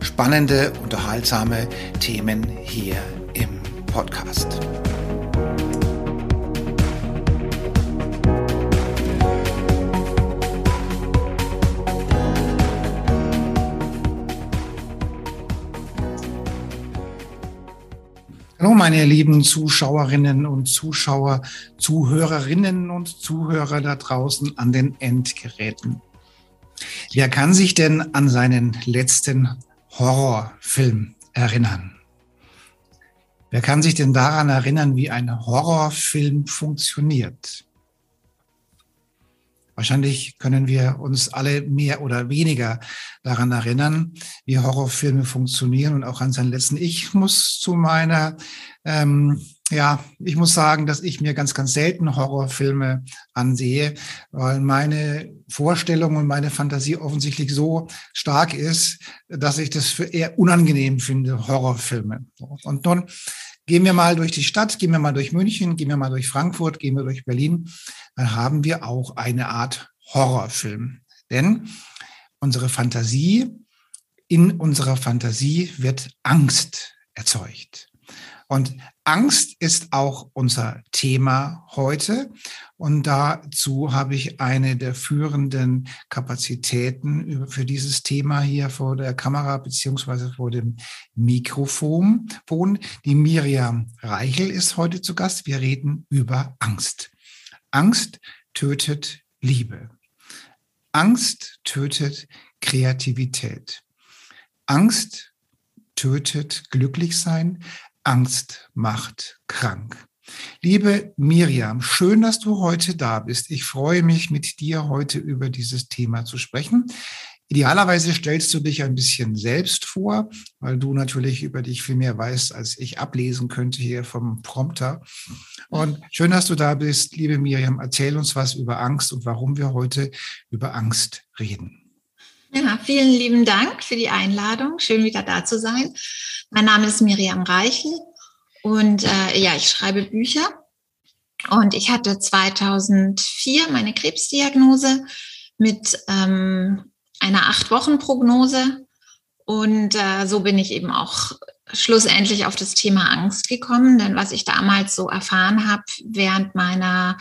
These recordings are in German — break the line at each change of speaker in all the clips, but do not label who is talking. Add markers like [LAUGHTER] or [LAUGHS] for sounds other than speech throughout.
spannende, unterhaltsame Themen hier im Podcast. Hallo meine lieben Zuschauerinnen und Zuschauer, Zuhörerinnen und Zuhörer da draußen an den Endgeräten. Wer kann sich denn an seinen letzten Horrorfilm erinnern? Wer kann sich denn daran erinnern, wie ein Horrorfilm funktioniert? Wahrscheinlich können wir uns alle mehr oder weniger daran erinnern, wie Horrorfilme funktionieren und auch an seinen letzten. Ich muss zu meiner ähm, ja, ich muss sagen, dass ich mir ganz, ganz selten Horrorfilme ansehe, weil meine Vorstellung und meine Fantasie offensichtlich so stark ist, dass ich das für eher unangenehm finde, Horrorfilme. Und nun gehen wir mal durch die Stadt, gehen wir mal durch München, gehen wir mal durch Frankfurt, gehen wir durch Berlin, dann haben wir auch eine Art Horrorfilm. Denn unsere Fantasie, in unserer Fantasie wird Angst erzeugt. Und Angst ist auch unser Thema heute. Und dazu habe ich eine der führenden Kapazitäten für dieses Thema hier vor der Kamera beziehungsweise vor dem Mikrofon. Die Miriam Reichel ist heute zu Gast. Wir reden über Angst. Angst tötet Liebe. Angst tötet Kreativität. Angst tötet Glücklichsein. Angst macht krank. Liebe Miriam, schön, dass du heute da bist. Ich freue mich, mit dir heute über dieses Thema zu sprechen. Idealerweise stellst du dich ein bisschen selbst vor, weil du natürlich über dich viel mehr weißt, als ich ablesen könnte hier vom Prompter. Und schön, dass du da bist, liebe Miriam. Erzähl uns was über Angst und warum wir heute über Angst reden.
Ja, vielen lieben Dank für die Einladung. Schön wieder da zu sein. Mein Name ist Miriam Reichel und äh, ja, ich schreibe Bücher. Und ich hatte 2004 meine Krebsdiagnose mit ähm, einer acht Wochen Prognose und äh, so bin ich eben auch schlussendlich auf das Thema Angst gekommen, denn was ich damals so erfahren habe während meiner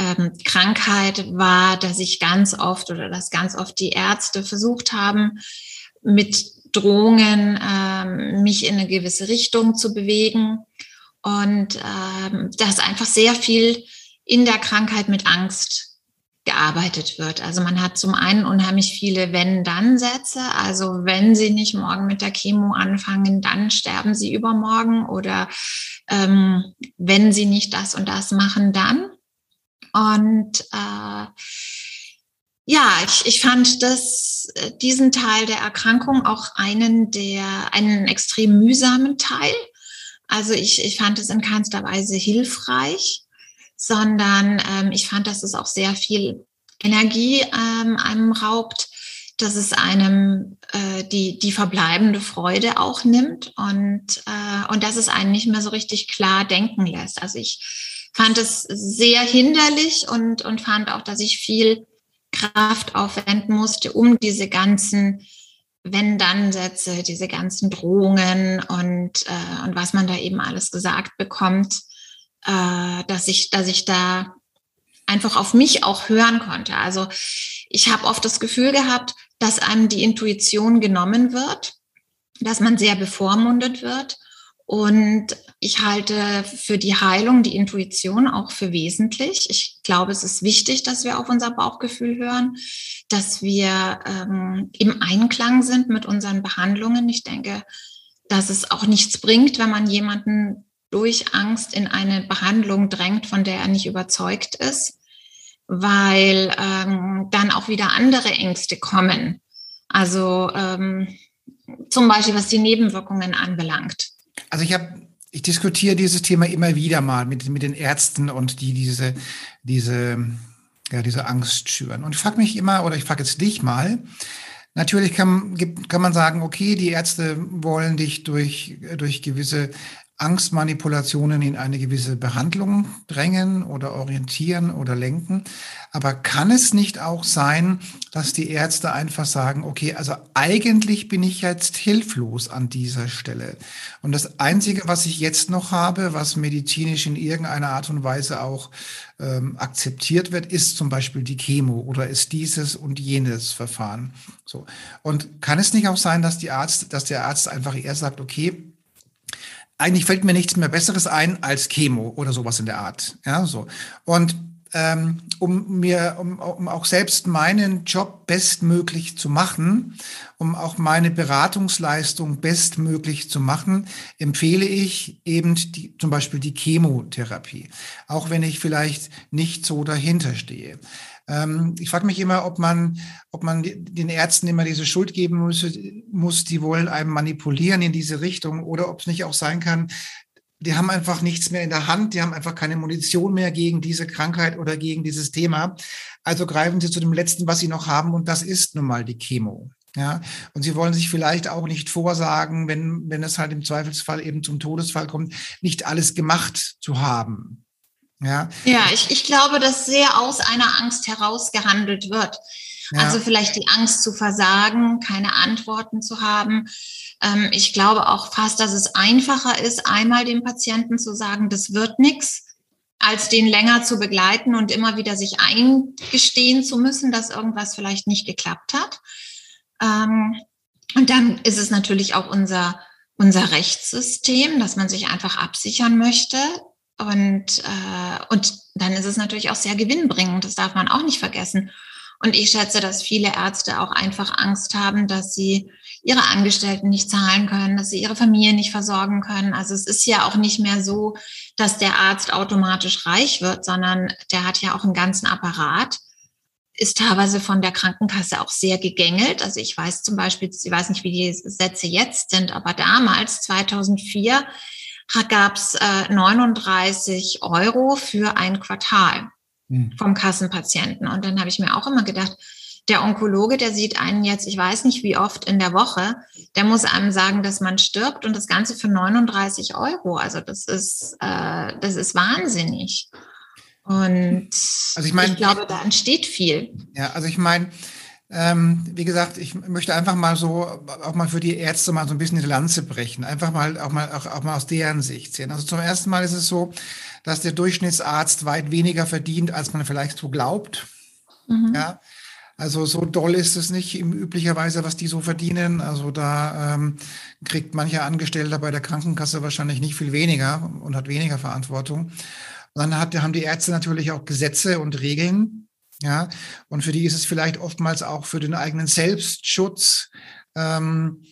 ähm, Krankheit war, dass ich ganz oft oder dass ganz oft die Ärzte versucht haben, mit Drohungen ähm, mich in eine gewisse Richtung zu bewegen und ähm, dass einfach sehr viel in der Krankheit mit Angst gearbeitet wird. Also man hat zum einen unheimlich viele Wenn-Dann-Sätze. Also wenn Sie nicht morgen mit der Chemo anfangen, dann sterben Sie übermorgen. Oder ähm, wenn Sie nicht das und das machen, dann. Und äh, ja, ich, ich fand das, äh, diesen Teil der Erkrankung auch einen der, einen extrem mühsamen Teil. Also ich, ich fand es in keinster Weise hilfreich, sondern ähm, ich fand, dass es auch sehr viel Energie ähm, einem raubt, dass es einem äh, die, die verbleibende Freude auch nimmt und, äh, und dass es einen nicht mehr so richtig klar denken lässt. Also ich fand es sehr hinderlich und, und fand auch, dass ich viel Kraft aufwenden musste, um diese ganzen Wenn-Dann-Sätze, diese ganzen Drohungen und, äh, und was man da eben alles gesagt bekommt, äh, dass ich, dass ich da einfach auf mich auch hören konnte. Also ich habe oft das Gefühl gehabt, dass einem die Intuition genommen wird, dass man sehr bevormundet wird und ich halte für die Heilung die Intuition auch für wesentlich. Ich glaube, es ist wichtig, dass wir auf unser Bauchgefühl hören, dass wir ähm, im Einklang sind mit unseren Behandlungen. Ich denke, dass es auch nichts bringt, wenn man jemanden durch Angst in eine Behandlung drängt, von der er nicht überzeugt ist, weil ähm, dann auch wieder andere Ängste kommen. Also ähm, zum Beispiel, was die Nebenwirkungen anbelangt.
Also ich habe ich diskutiere dieses Thema immer wieder mal mit, mit den Ärzten und die diese, diese, ja, diese Angst schüren. Und ich frage mich immer, oder ich frage jetzt dich mal, Natürlich kann, kann man sagen, okay, die Ärzte wollen dich durch, durch gewisse Angstmanipulationen in eine gewisse Behandlung drängen oder orientieren oder lenken. Aber kann es nicht auch sein, dass die Ärzte einfach sagen, okay, also eigentlich bin ich jetzt hilflos an dieser Stelle. Und das Einzige, was ich jetzt noch habe, was medizinisch in irgendeiner Art und Weise auch ähm, akzeptiert wird, ist zum Beispiel die Chemo oder ist dieses und jenes Verfahren. So. Und kann es nicht auch sein, dass die Arzt, dass der Arzt einfach eher sagt, okay, eigentlich fällt mir nichts mehr Besseres ein als Chemo oder sowas in der Art. Ja, so. Und ähm, um mir, um, um auch selbst meinen Job bestmöglich zu machen, um auch meine Beratungsleistung bestmöglich zu machen, empfehle ich eben die, zum Beispiel die Chemotherapie, auch wenn ich vielleicht nicht so dahinter stehe. Ähm, ich frage mich immer, ob man, ob man den Ärzten immer diese Schuld geben muss, muss, die wollen einem manipulieren in diese Richtung oder ob es nicht auch sein kann, die haben einfach nichts mehr in der Hand, die haben einfach keine Munition mehr gegen diese Krankheit oder gegen dieses Thema. Also greifen sie zu dem letzten, was sie noch haben, und das ist nun mal die Chemo. Ja, und sie wollen sich vielleicht auch nicht vorsagen, wenn, wenn es halt im Zweifelsfall eben zum Todesfall kommt, nicht alles gemacht zu haben.
Ja, ja ich, ich glaube, dass sehr aus einer Angst heraus gehandelt wird. Ja. Also vielleicht die Angst zu versagen, keine Antworten zu haben. Ähm, ich glaube auch fast, dass es einfacher ist, einmal dem Patienten zu sagen, das wird nichts, als den länger zu begleiten und immer wieder sich eingestehen zu müssen, dass irgendwas vielleicht nicht geklappt hat. Ähm, und dann ist es natürlich auch unser, unser Rechtssystem, dass man sich einfach absichern möchte, und, äh, und dann ist es natürlich auch sehr gewinnbringend, das darf man auch nicht vergessen. Und ich schätze, dass viele Ärzte auch einfach Angst haben, dass sie ihre Angestellten nicht zahlen können, dass sie ihre Familie nicht versorgen können. Also es ist ja auch nicht mehr so, dass der Arzt automatisch reich wird, sondern der hat ja auch einen ganzen Apparat, ist teilweise von der Krankenkasse auch sehr gegängelt. Also ich weiß zum Beispiel, ich weiß nicht, wie die Sätze jetzt sind, aber damals, 2004, gab es äh, 39 Euro für ein Quartal hm. vom Kassenpatienten. Und dann habe ich mir auch immer gedacht, der Onkologe, der sieht einen jetzt, ich weiß nicht wie oft in der Woche, der muss einem sagen, dass man stirbt und das Ganze für 39 Euro. Also das ist, äh, das ist wahnsinnig. Und also ich, mein, ich glaube, da entsteht viel.
Ja, also ich meine, ähm, wie gesagt, ich möchte einfach mal so, auch mal für die Ärzte mal so ein bisschen die Lanze brechen. Einfach mal, auch mal, auch, auch mal aus deren Sicht sehen. Also zum ersten Mal ist es so, dass der Durchschnittsarzt weit weniger verdient, als man vielleicht so glaubt. Mhm. Ja. Also so doll ist es nicht im üblicherweise, was die so verdienen. Also da ähm, kriegt mancher Angestellter bei der Krankenkasse wahrscheinlich nicht viel weniger und hat weniger Verantwortung. Und dann hat, haben die Ärzte natürlich auch Gesetze und Regeln, ja, und für die ist es vielleicht oftmals auch für den eigenen Selbstschutz ähm,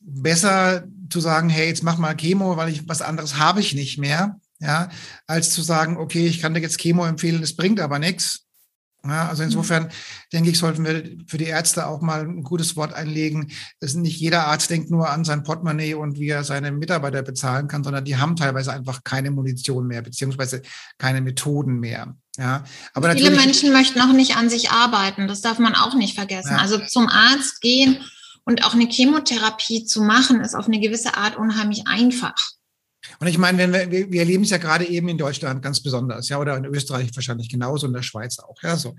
besser zu sagen, hey, jetzt mach mal Chemo, weil ich was anderes habe ich nicht mehr, ja, als zu sagen, okay, ich kann dir jetzt Chemo empfehlen, das bringt aber nichts. Ja, also mhm. insofern denke ich, sollten wir für die Ärzte auch mal ein gutes Wort einlegen. Das nicht jeder Arzt denkt nur an sein Portemonnaie und wie er seine Mitarbeiter bezahlen kann, sondern die haben teilweise einfach keine Munition mehr, beziehungsweise keine Methoden mehr. Ja,
aber viele Menschen möchten auch nicht an sich arbeiten. Das darf man auch nicht vergessen. Ja. Also zum Arzt gehen und auch eine Chemotherapie zu machen, ist auf eine gewisse Art unheimlich einfach.
Und ich meine, wenn wir, wir erleben es ja gerade eben in Deutschland ganz besonders, ja, oder in Österreich wahrscheinlich genauso, in der Schweiz auch, ja, so.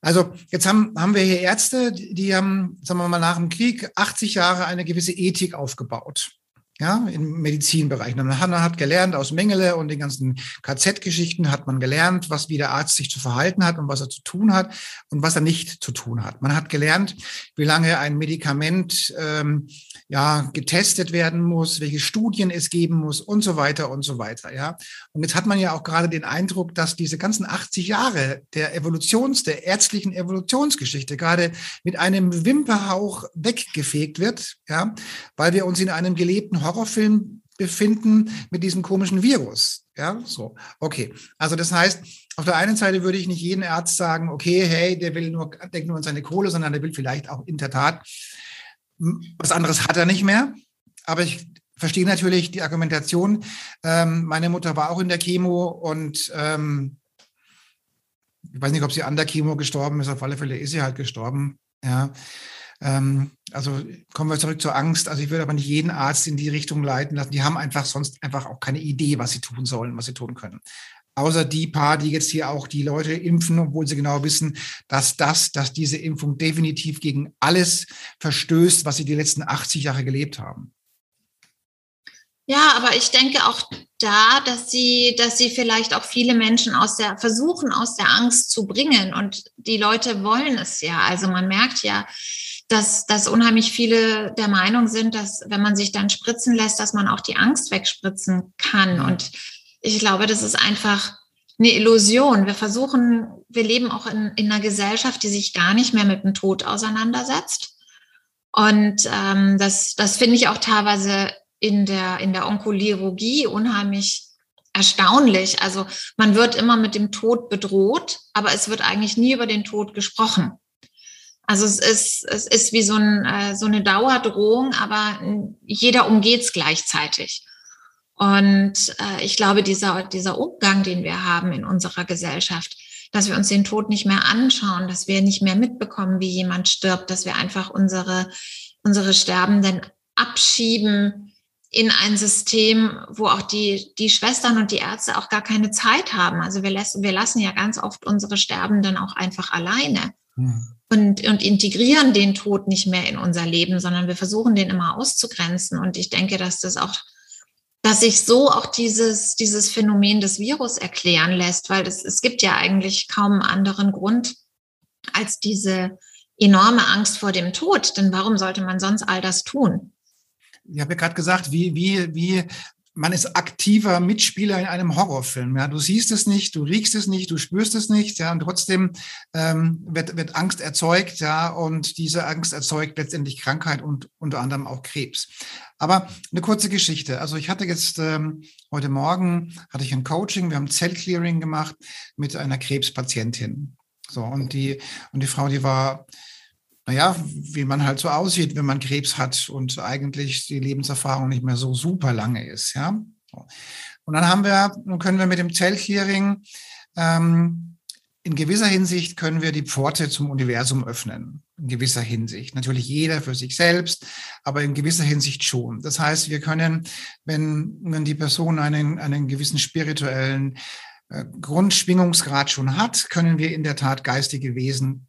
Also jetzt haben, haben wir hier Ärzte, die haben, sagen wir mal, nach dem Krieg 80 Jahre eine gewisse Ethik aufgebaut ja, im Medizinbereich. Man hat gelernt aus Mengele und den ganzen KZ-Geschichten hat man gelernt, was wie der Arzt sich zu verhalten hat und was er zu tun hat und was er nicht zu tun hat. Man hat gelernt, wie lange ein Medikament ähm, ja getestet werden muss, welche Studien es geben muss und so weiter und so weiter. Ja, und jetzt hat man ja auch gerade den Eindruck, dass diese ganzen 80 Jahre der Evolutions, der ärztlichen Evolutionsgeschichte gerade mit einem Wimperhauch weggefegt wird, ja, weil wir uns in einem gelebten Horrorfilm befinden mit diesem komischen Virus. Ja, so. Okay. Also das heißt, auf der einen Seite würde ich nicht jeden Arzt sagen, okay, hey, der will nur, denkt nur an seine Kohle, sondern der will vielleicht auch in der Tat, was anderes hat er nicht mehr. Aber ich verstehe natürlich die Argumentation. Ähm, meine Mutter war auch in der Chemo und ähm, ich weiß nicht, ob sie an der Chemo gestorben ist. Auf alle Fälle ist sie halt gestorben. Ja. Ähm, also kommen wir zurück zur Angst. Also ich würde aber nicht jeden Arzt in die Richtung leiten lassen. Die haben einfach sonst einfach auch keine Idee, was sie tun sollen, was sie tun können. Außer die paar, die jetzt hier auch die Leute impfen, obwohl sie genau wissen, dass das, dass diese Impfung definitiv gegen alles verstößt, was sie die letzten 80 Jahre gelebt haben.
Ja, aber ich denke auch da, dass sie, dass sie vielleicht auch viele Menschen aus der, versuchen, aus der Angst zu bringen. Und die Leute wollen es ja. Also man merkt ja, dass, dass unheimlich viele der Meinung sind, dass wenn man sich dann spritzen lässt, dass man auch die Angst wegspritzen kann. Und ich glaube, das ist einfach eine Illusion. Wir versuchen, wir leben auch in, in einer Gesellschaft, die sich gar nicht mehr mit dem Tod auseinandersetzt. Und ähm, das, das finde ich auch teilweise in der, in der Onkologie unheimlich erstaunlich. Also man wird immer mit dem Tod bedroht, aber es wird eigentlich nie über den Tod gesprochen. Also es ist, es ist wie so, ein, äh, so eine Dauerdrohung, aber jeder umgeht es gleichzeitig. Und äh, ich glaube, dieser, dieser Umgang, den wir haben in unserer Gesellschaft, dass wir uns den Tod nicht mehr anschauen, dass wir nicht mehr mitbekommen, wie jemand stirbt, dass wir einfach unsere, unsere Sterbenden abschieben in ein System, wo auch die, die Schwestern und die Ärzte auch gar keine Zeit haben. Also wir lassen, wir lassen ja ganz oft unsere Sterbenden auch einfach alleine. Hm und, und integrieren den Tod nicht mehr in unser Leben, sondern wir versuchen den immer auszugrenzen. Und ich denke, dass das auch, dass sich so auch dieses, dieses Phänomen des Virus erklären lässt, weil es, es gibt ja eigentlich kaum einen anderen Grund als diese enorme Angst vor dem Tod. Denn warum sollte man sonst all das tun?
Ich habe ja gerade gesagt, wie, wie, wie man ist aktiver Mitspieler in einem Horrorfilm. Ja, du siehst es nicht, du riechst es nicht, du spürst es nicht, ja, und trotzdem ähm, wird, wird Angst erzeugt, ja, und diese Angst erzeugt letztendlich Krankheit und unter anderem auch Krebs. Aber eine kurze Geschichte. Also ich hatte jetzt ähm, heute Morgen hatte ich ein Coaching, wir haben Zellclearing gemacht mit einer Krebspatientin. So und die und die Frau, die war naja, wie man halt so aussieht, wenn man Krebs hat und eigentlich die Lebenserfahrung nicht mehr so super lange ist, ja. Und dann haben wir, nun können wir mit dem Zellclearing ähm, in gewisser Hinsicht können wir die Pforte zum Universum öffnen. In gewisser Hinsicht. Natürlich jeder für sich selbst, aber in gewisser Hinsicht schon. Das heißt, wir können, wenn, wenn die Person einen, einen gewissen spirituellen äh, Grundschwingungsgrad schon hat, können wir in der Tat geistige Wesen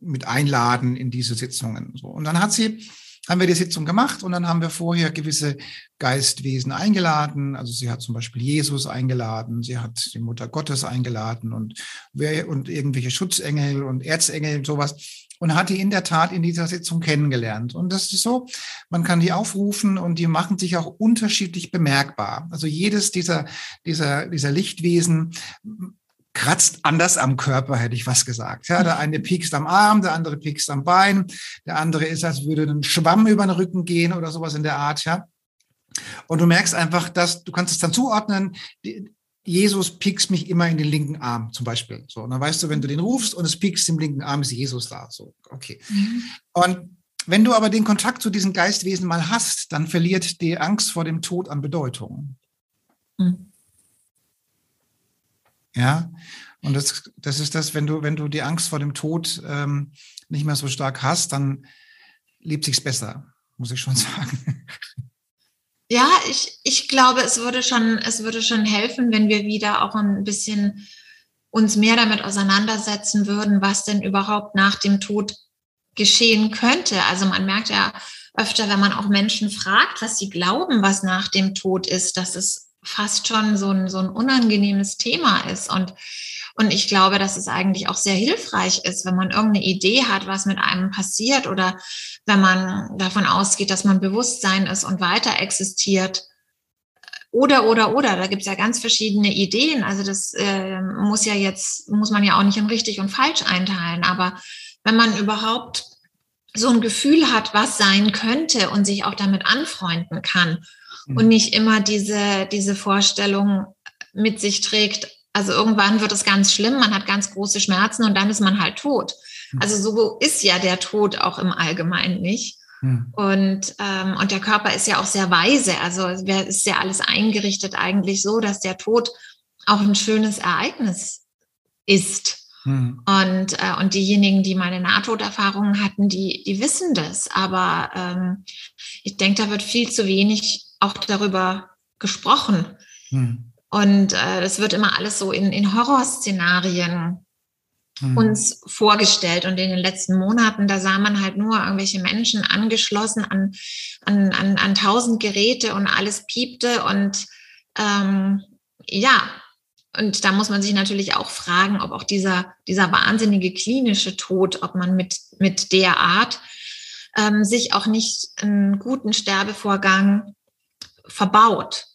mit einladen in diese Sitzungen. So. Und dann hat sie, haben wir die Sitzung gemacht und dann haben wir vorher gewisse Geistwesen eingeladen. Also sie hat zum Beispiel Jesus eingeladen, sie hat die Mutter Gottes eingeladen und, und irgendwelche Schutzengel und Erzengel und sowas und hat die in der Tat in dieser Sitzung kennengelernt. Und das ist so, man kann die aufrufen und die machen sich auch unterschiedlich bemerkbar. Also jedes dieser, dieser, dieser Lichtwesen kratzt anders am Körper, hätte ich was gesagt. Ja, der eine piekst am Arm, der andere piekst am Bein, der andere ist, als würde ein Schwamm über den Rücken gehen oder sowas in der Art, ja. Und du merkst einfach, dass du kannst es dann zuordnen. Jesus piekst mich immer in den linken Arm, zum Beispiel. So, und dann weißt du, wenn du den rufst und es piekst im linken Arm, ist Jesus da. So, okay. Mhm. Und wenn du aber den Kontakt zu diesen Geistwesen mal hast, dann verliert die Angst vor dem Tod an Bedeutung. Mhm. Ja, und das, das ist das, wenn du, wenn du die Angst vor dem Tod ähm, nicht mehr so stark hast, dann lebt sich's besser, muss ich schon [LAUGHS] sagen.
Ja, ich, ich glaube, es würde schon, es würde schon helfen, wenn wir wieder auch ein bisschen uns mehr damit auseinandersetzen würden, was denn überhaupt nach dem Tod geschehen könnte. Also man merkt ja öfter, wenn man auch Menschen fragt, was sie glauben, was nach dem Tod ist, dass es fast schon so ein, so ein unangenehmes Thema ist. Und, und ich glaube, dass es eigentlich auch sehr hilfreich ist, wenn man irgendeine Idee hat, was mit einem passiert oder wenn man davon ausgeht, dass man Bewusstsein ist und weiter existiert. Oder, oder, oder, da gibt es ja ganz verschiedene Ideen. Also das äh, muss ja jetzt, muss man ja auch nicht in richtig und falsch einteilen. Aber wenn man überhaupt so ein Gefühl hat, was sein könnte und sich auch damit anfreunden kann mhm. und nicht immer diese, diese Vorstellung mit sich trägt. Also irgendwann wird es ganz schlimm, man hat ganz große Schmerzen und dann ist man halt tot. Mhm. Also so ist ja der Tod auch im Allgemeinen nicht. Hm. Und, ähm, und der Körper ist ja auch sehr weise. Also es ist ja alles eingerichtet eigentlich so, dass der Tod auch ein schönes Ereignis ist. Hm. Und, äh, und diejenigen, die meine Nahtoderfahrungen hatten, die, die wissen das. Aber ähm, ich denke, da wird viel zu wenig auch darüber gesprochen. Hm. Und äh, das wird immer alles so in, in Horrorszenarien hm. uns vorgestellt. Und in den letzten Monaten, da sah man halt nur irgendwelche Menschen angeschlossen an, an, an, an tausend Geräte und alles piepte. Und ähm, ja, und da muss man sich natürlich auch fragen, ob auch dieser, dieser wahnsinnige klinische Tod, ob man mit, mit der Art ähm, sich auch nicht einen guten Sterbevorgang verbaut.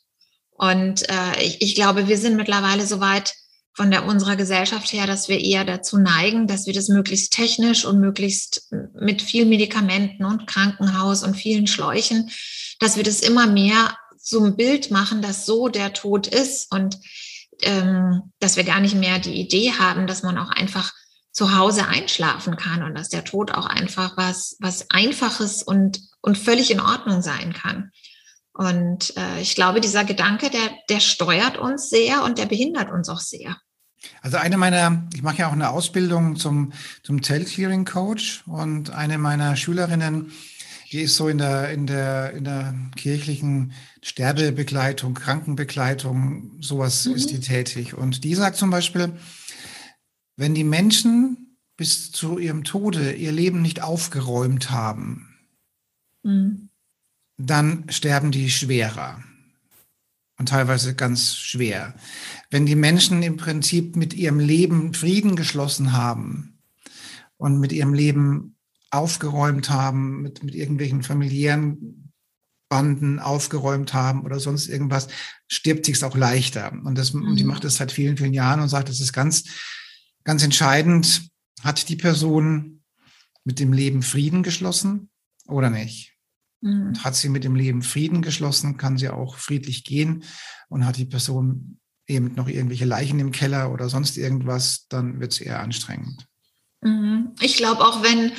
Und äh, ich, ich glaube, wir sind mittlerweile so weit von der unserer Gesellschaft her, dass wir eher dazu neigen, dass wir das möglichst technisch und möglichst mit viel Medikamenten und Krankenhaus und vielen Schläuchen, dass wir das immer mehr zum Bild machen, dass so der Tod ist und ähm, dass wir gar nicht mehr die Idee haben, dass man auch einfach zu Hause einschlafen kann und dass der Tod auch einfach was, was Einfaches und, und völlig in Ordnung sein kann. Und äh, ich glaube, dieser Gedanke, der, der steuert uns sehr und der behindert uns auch sehr.
Also eine meiner, ich mache ja auch eine Ausbildung zum, zum Tell-Clearing Coach und eine meiner Schülerinnen, die ist so in der, in der, in der kirchlichen Sterbebegleitung, Krankenbegleitung, sowas mhm. ist die tätig. Und die sagt zum Beispiel, wenn die Menschen bis zu ihrem Tode ihr Leben nicht aufgeräumt haben, mhm. Dann sterben die schwerer und teilweise ganz schwer. Wenn die Menschen im Prinzip mit ihrem Leben Frieden geschlossen haben und mit ihrem Leben aufgeräumt haben, mit, mit irgendwelchen familiären Banden aufgeräumt haben oder sonst irgendwas, stirbt sich auch leichter. Und, das, mhm. die macht das seit vielen, vielen Jahren und sagt, das ist ganz, ganz entscheidend. Hat die Person mit dem Leben Frieden geschlossen oder nicht? Mhm. Und hat sie mit dem Leben Frieden geschlossen, kann sie auch friedlich gehen. Und hat die Person eben noch irgendwelche Leichen im Keller oder sonst irgendwas, dann wird es eher anstrengend.
Mhm. Ich glaube auch, wenn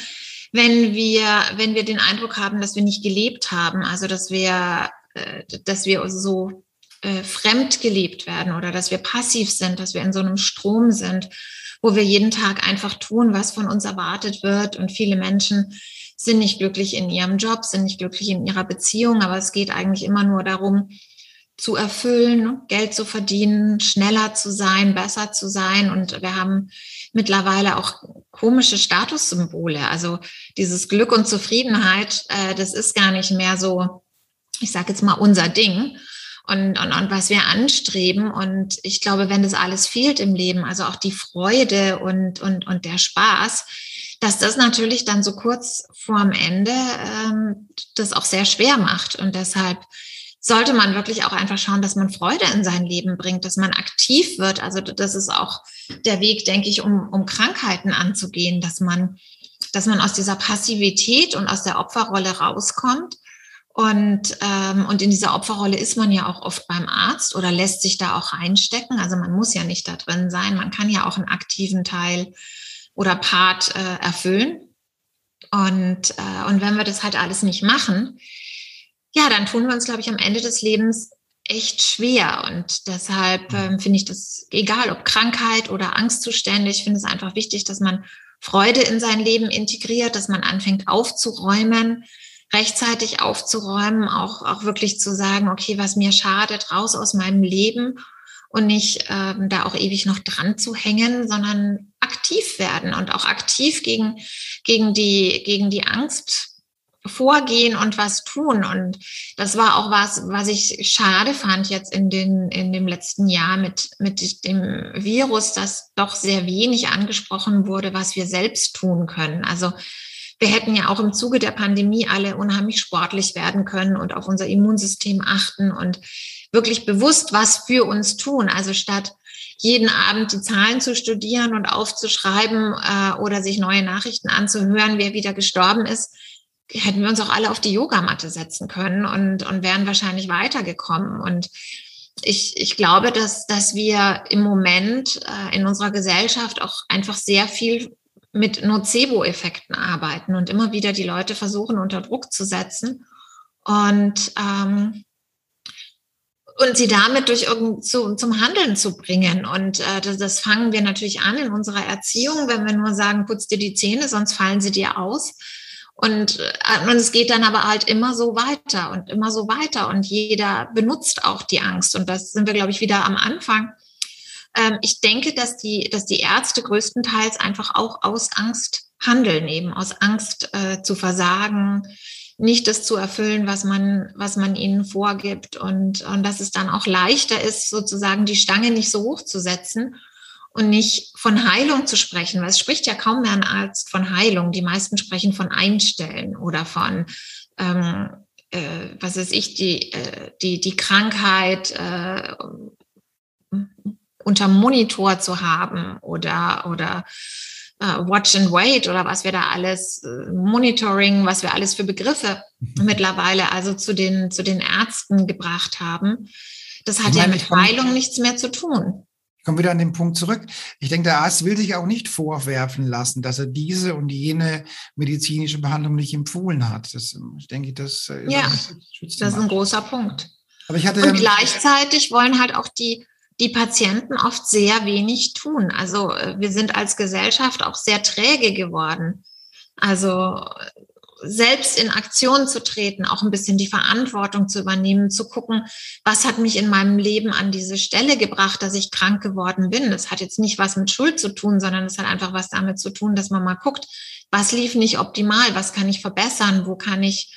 wenn wir, wenn wir den Eindruck haben, dass wir nicht gelebt haben, also dass wir, äh, dass wir so äh, fremd gelebt werden oder dass wir passiv sind, dass wir in so einem Strom sind, wo wir jeden Tag einfach tun, was von uns erwartet wird. Und viele Menschen sind nicht glücklich in ihrem Job, sind nicht glücklich in ihrer Beziehung, aber es geht eigentlich immer nur darum, zu erfüllen, Geld zu verdienen, schneller zu sein, besser zu sein. Und wir haben mittlerweile auch komische Statussymbole. Also dieses Glück und Zufriedenheit, äh, das ist gar nicht mehr so, ich sage jetzt mal, unser Ding. Und, und, und was wir anstreben. Und ich glaube, wenn das alles fehlt im Leben, also auch die Freude und, und, und der Spaß, dass das natürlich dann so kurz vorm Ende ähm, das auch sehr schwer macht. Und deshalb sollte man wirklich auch einfach schauen, dass man Freude in sein Leben bringt, dass man aktiv wird. Also das ist auch der Weg, denke ich, um, um Krankheiten anzugehen, dass man, dass man aus dieser Passivität und aus der Opferrolle rauskommt. Und, ähm, und in dieser Opferrolle ist man ja auch oft beim Arzt oder lässt sich da auch reinstecken. Also man muss ja nicht da drin sein. Man kann ja auch einen aktiven Teil oder Part äh, erfüllen. Und, äh, und wenn wir das halt alles nicht machen, ja, dann tun wir uns, glaube ich, am Ende des Lebens echt schwer. Und deshalb ähm, finde ich das, egal ob Krankheit oder Angstzustände, ich finde es einfach wichtig, dass man Freude in sein Leben integriert, dass man anfängt aufzuräumen, rechtzeitig aufzuräumen, auch, auch wirklich zu sagen, okay, was mir schadet, raus aus meinem Leben und nicht ähm, da auch ewig noch dran zu hängen, sondern aktiv werden und auch aktiv gegen, gegen, die, gegen die Angst vorgehen und was tun. Und das war auch was, was ich schade fand jetzt in, den, in dem letzten Jahr mit, mit dem Virus, dass doch sehr wenig angesprochen wurde, was wir selbst tun können. Also wir hätten ja auch im Zuge der Pandemie alle unheimlich sportlich werden können und auf unser Immunsystem achten und wirklich bewusst was für uns tun. Also statt jeden Abend die Zahlen zu studieren und aufzuschreiben äh, oder sich neue Nachrichten anzuhören, wer wieder gestorben ist, hätten wir uns auch alle auf die Yogamatte setzen können und, und wären wahrscheinlich weitergekommen. Und ich, ich glaube, dass, dass wir im Moment äh, in unserer Gesellschaft auch einfach sehr viel mit Nocebo-Effekten arbeiten und immer wieder die Leute versuchen, unter Druck zu setzen und, ähm, und sie damit durch irgend zu, zum Handeln zu bringen. Und äh, das, das fangen wir natürlich an in unserer Erziehung, wenn wir nur sagen, putz dir die Zähne, sonst fallen sie dir aus. Und, äh, und es geht dann aber halt immer so weiter und immer so weiter. Und jeder benutzt auch die Angst. Und das sind wir, glaube ich, wieder am Anfang ähm, ich denke, dass die, dass die Ärzte größtenteils einfach auch aus Angst handeln, eben aus Angst äh, zu versagen, nicht das zu erfüllen, was man, was man ihnen vorgibt und, und dass es dann auch leichter ist, sozusagen die Stange nicht so hoch zu setzen und nicht von Heilung zu sprechen, weil es spricht ja kaum mehr ein Arzt von Heilung. Die meisten sprechen von Einstellen oder von, ähm, äh, was weiß ich, die, äh, die, die Krankheit äh, unter Monitor zu haben oder, oder Watch and Wait oder was wir da alles, uh, Monitoring, was wir alles für Begriffe mhm. mittlerweile also zu den, zu den Ärzten gebracht haben. Das hat meine, ja mit Heilung nichts mehr zu tun.
Ich komme wieder an den Punkt zurück. Ich denke, der Arzt will sich auch nicht vorwerfen lassen, dass er diese und jene medizinische Behandlung nicht empfohlen hat. Das, ich denke, das
ist, ja, das ist ein großer Punkt.
Aber ich hatte
und gleichzeitig wollen halt auch die, die Patienten oft sehr wenig tun. Also äh, wir sind als Gesellschaft auch sehr träge geworden. Also selbst in Aktion zu treten, auch ein bisschen die Verantwortung zu übernehmen, zu gucken, was hat mich in meinem Leben an diese Stelle gebracht, dass ich krank geworden bin. Das hat jetzt nicht was mit Schuld zu tun, sondern es hat einfach was damit zu tun, dass man mal guckt, was lief nicht optimal, was kann ich verbessern, wo kann ich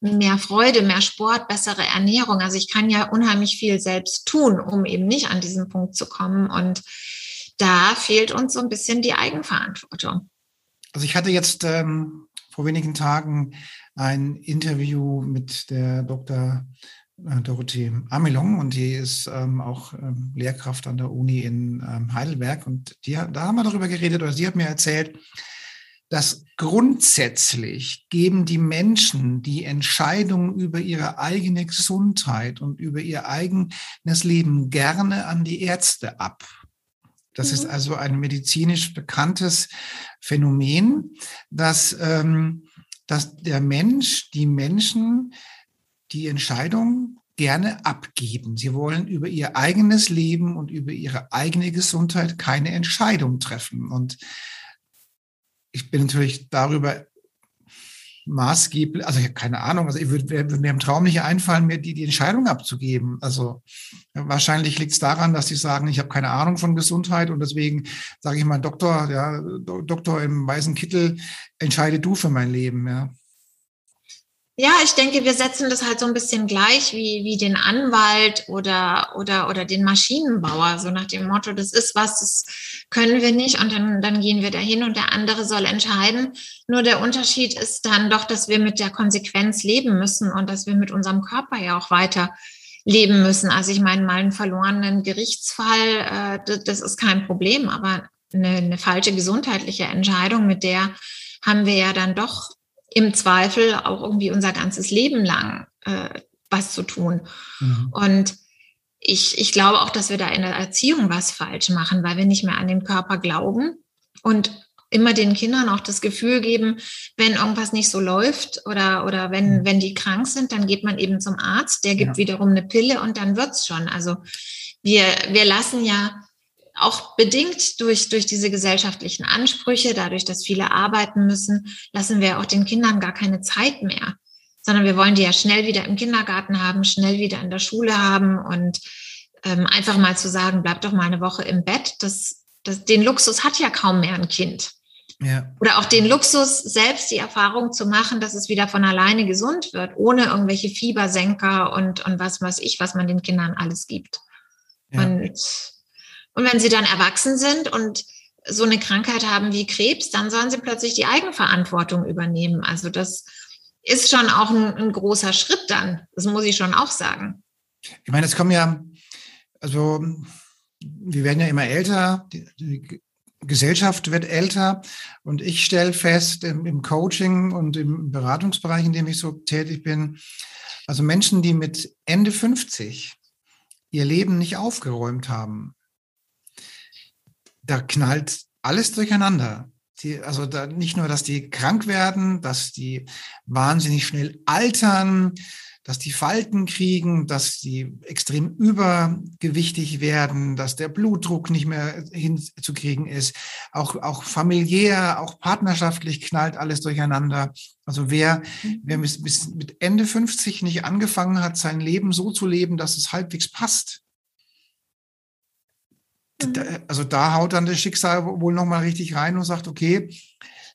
mehr Freude, mehr Sport, bessere Ernährung. Also ich kann ja unheimlich viel selbst tun, um eben nicht an diesen Punkt zu kommen. Und da fehlt uns so ein bisschen die Eigenverantwortung.
Also ich hatte jetzt ähm, vor wenigen Tagen ein Interview mit der Dr. Äh, Dorothee Amelong und die ist ähm, auch ähm, Lehrkraft an der Uni in ähm, Heidelberg und die, da haben wir darüber geredet oder sie hat mir erzählt, dass grundsätzlich geben die Menschen die Entscheidung über ihre eigene Gesundheit und über ihr eigenes Leben gerne an die Ärzte ab. Das mhm. ist also ein medizinisch bekanntes Phänomen, dass, ähm, dass der Mensch, die Menschen die Entscheidung gerne abgeben. Sie wollen über ihr eigenes Leben und über ihre eigene Gesundheit keine Entscheidung treffen. Und ich bin natürlich darüber maßgeblich, also ich habe keine Ahnung, also ich würde, würde mir im Traum nicht einfallen, mir die, die Entscheidung abzugeben. Also wahrscheinlich liegt es daran, dass sie sagen, ich habe keine Ahnung von Gesundheit und deswegen sage ich mal, Doktor, ja, Doktor im weißen Kittel, entscheide du für mein Leben, ja.
Ja, ich denke, wir setzen das halt so ein bisschen gleich wie, wie den Anwalt oder, oder, oder den Maschinenbauer, so nach dem Motto, das ist was, das können wir nicht und dann, dann gehen wir dahin und der andere soll entscheiden. Nur der Unterschied ist dann doch, dass wir mit der Konsequenz leben müssen und dass wir mit unserem Körper ja auch weiter leben müssen. Also ich meine, mal einen verlorenen Gerichtsfall, äh, das ist kein Problem, aber eine, eine falsche gesundheitliche Entscheidung, mit der haben wir ja dann doch im Zweifel auch irgendwie unser ganzes Leben lang äh, was zu tun. Mhm. Und ich, ich glaube auch, dass wir da in der Erziehung was falsch machen, weil wir nicht mehr an den Körper glauben und immer den Kindern auch das Gefühl geben, wenn irgendwas nicht so läuft oder, oder wenn, mhm. wenn die krank sind, dann geht man eben zum Arzt, der gibt ja. wiederum eine Pille und dann wird's schon. Also wir, wir lassen ja auch bedingt durch, durch diese gesellschaftlichen Ansprüche, dadurch, dass viele arbeiten müssen, lassen wir auch den Kindern gar keine Zeit mehr, sondern wir wollen die ja schnell wieder im Kindergarten haben, schnell wieder in der Schule haben und ähm, einfach mal zu sagen, bleib doch mal eine Woche im Bett, das, das, den Luxus hat ja kaum mehr ein Kind. Ja. Oder auch den Luxus, selbst die Erfahrung zu machen, dass es wieder von alleine gesund wird, ohne irgendwelche Fiebersenker und, und was weiß ich, was man den Kindern alles gibt. Ja. Und und wenn sie dann erwachsen sind und so eine Krankheit haben wie Krebs, dann sollen sie plötzlich die Eigenverantwortung übernehmen. Also das ist schon auch ein, ein großer Schritt dann. Das muss ich schon auch sagen.
Ich meine, es kommen ja, also wir werden ja immer älter, die, die Gesellschaft wird älter und ich stelle fest im, im, Coaching und im Beratungsbereich, in dem ich so tätig bin, also Menschen, die mit Ende 50 ihr Leben nicht aufgeräumt haben, da knallt alles durcheinander. Die, also da, nicht nur, dass die krank werden, dass die wahnsinnig schnell altern, dass die Falten kriegen, dass die extrem übergewichtig werden, dass der Blutdruck nicht mehr hinzukriegen ist, auch, auch familiär, auch partnerschaftlich knallt alles durcheinander. Also wer, wer bis, bis mit Ende 50 nicht angefangen hat, sein Leben so zu leben, dass es halbwegs passt, mhm. Also da haut dann das Schicksal wohl nochmal richtig rein und sagt, okay,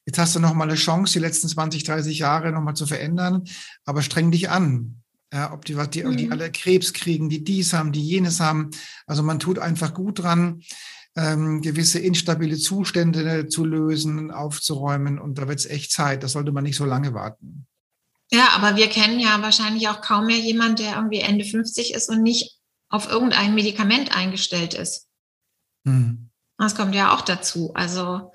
jetzt hast du nochmal eine Chance, die letzten 20, 30 Jahre nochmal zu verändern, aber streng dich an. Ja, ob die, die, die mhm. alle Krebs kriegen, die dies haben, die jenes haben. Also man tut einfach gut dran, ähm, gewisse instabile Zustände zu lösen, aufzuräumen. Und da wird es echt Zeit. Da sollte man nicht so lange warten.
Ja, aber wir kennen ja wahrscheinlich auch kaum mehr jemand, der irgendwie Ende 50 ist und nicht auf irgendein Medikament eingestellt ist. Mhm. Das kommt ja auch dazu. Also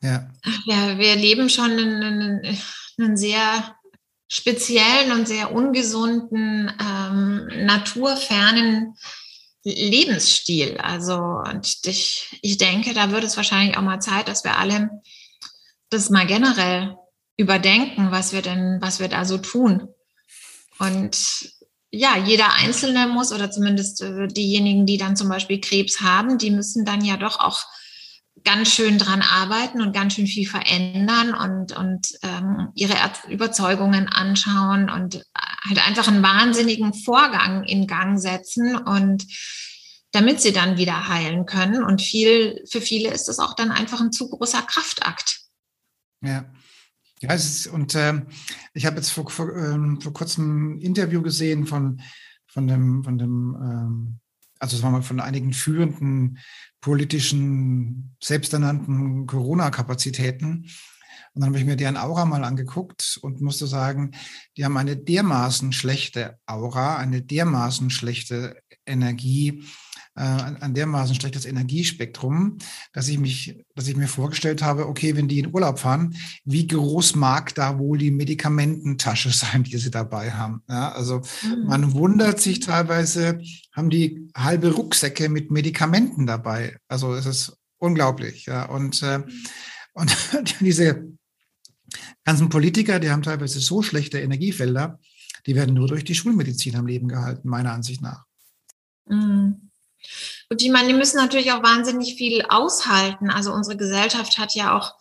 ja. ja wir leben schon einen, einen sehr speziellen und sehr ungesunden, ähm, naturfernen Lebensstil. Also, und ich, ich denke, da wird es wahrscheinlich auch mal Zeit, dass wir alle das mal generell überdenken, was wir denn, was wir da so tun. Und ja, jeder Einzelne muss, oder zumindest äh, diejenigen, die dann zum Beispiel Krebs haben, die müssen dann ja doch auch ganz schön dran arbeiten und ganz schön viel verändern und, und ähm, ihre Überzeugungen anschauen und halt einfach einen wahnsinnigen Vorgang in Gang setzen und damit sie dann wieder heilen können. Und viel, für viele ist das auch dann einfach ein zu großer Kraftakt.
Ja. Ja, ist, und äh, ich habe jetzt vor, vor, ähm, vor kurzem ein Interview gesehen von, von dem, von dem ähm, also sagen wir mal von einigen führenden politischen, selbsternannten Corona-Kapazitäten. Und dann habe ich mir deren Aura mal angeguckt und musste sagen, die haben eine dermaßen schlechte Aura, eine dermaßen schlechte Energie, äh, ein dermaßen schlechtes Energiespektrum, dass ich mich, dass ich mir vorgestellt habe, okay, wenn die in Urlaub fahren, wie groß mag da wohl die Medikamententasche [LAUGHS] sein, die sie dabei haben? Ja, also mhm. man wundert sich teilweise, haben die halbe Rucksäcke mit Medikamenten dabei. Also es ist unglaublich. Ja, und, äh, und [LAUGHS] diese ganzen Politiker, die haben teilweise so schlechte Energiefelder, die werden nur durch die Schulmedizin am Leben gehalten, meiner Ansicht nach.
Mhm. Und ich meine, die müssen natürlich auch wahnsinnig viel aushalten. Also unsere Gesellschaft hat ja auch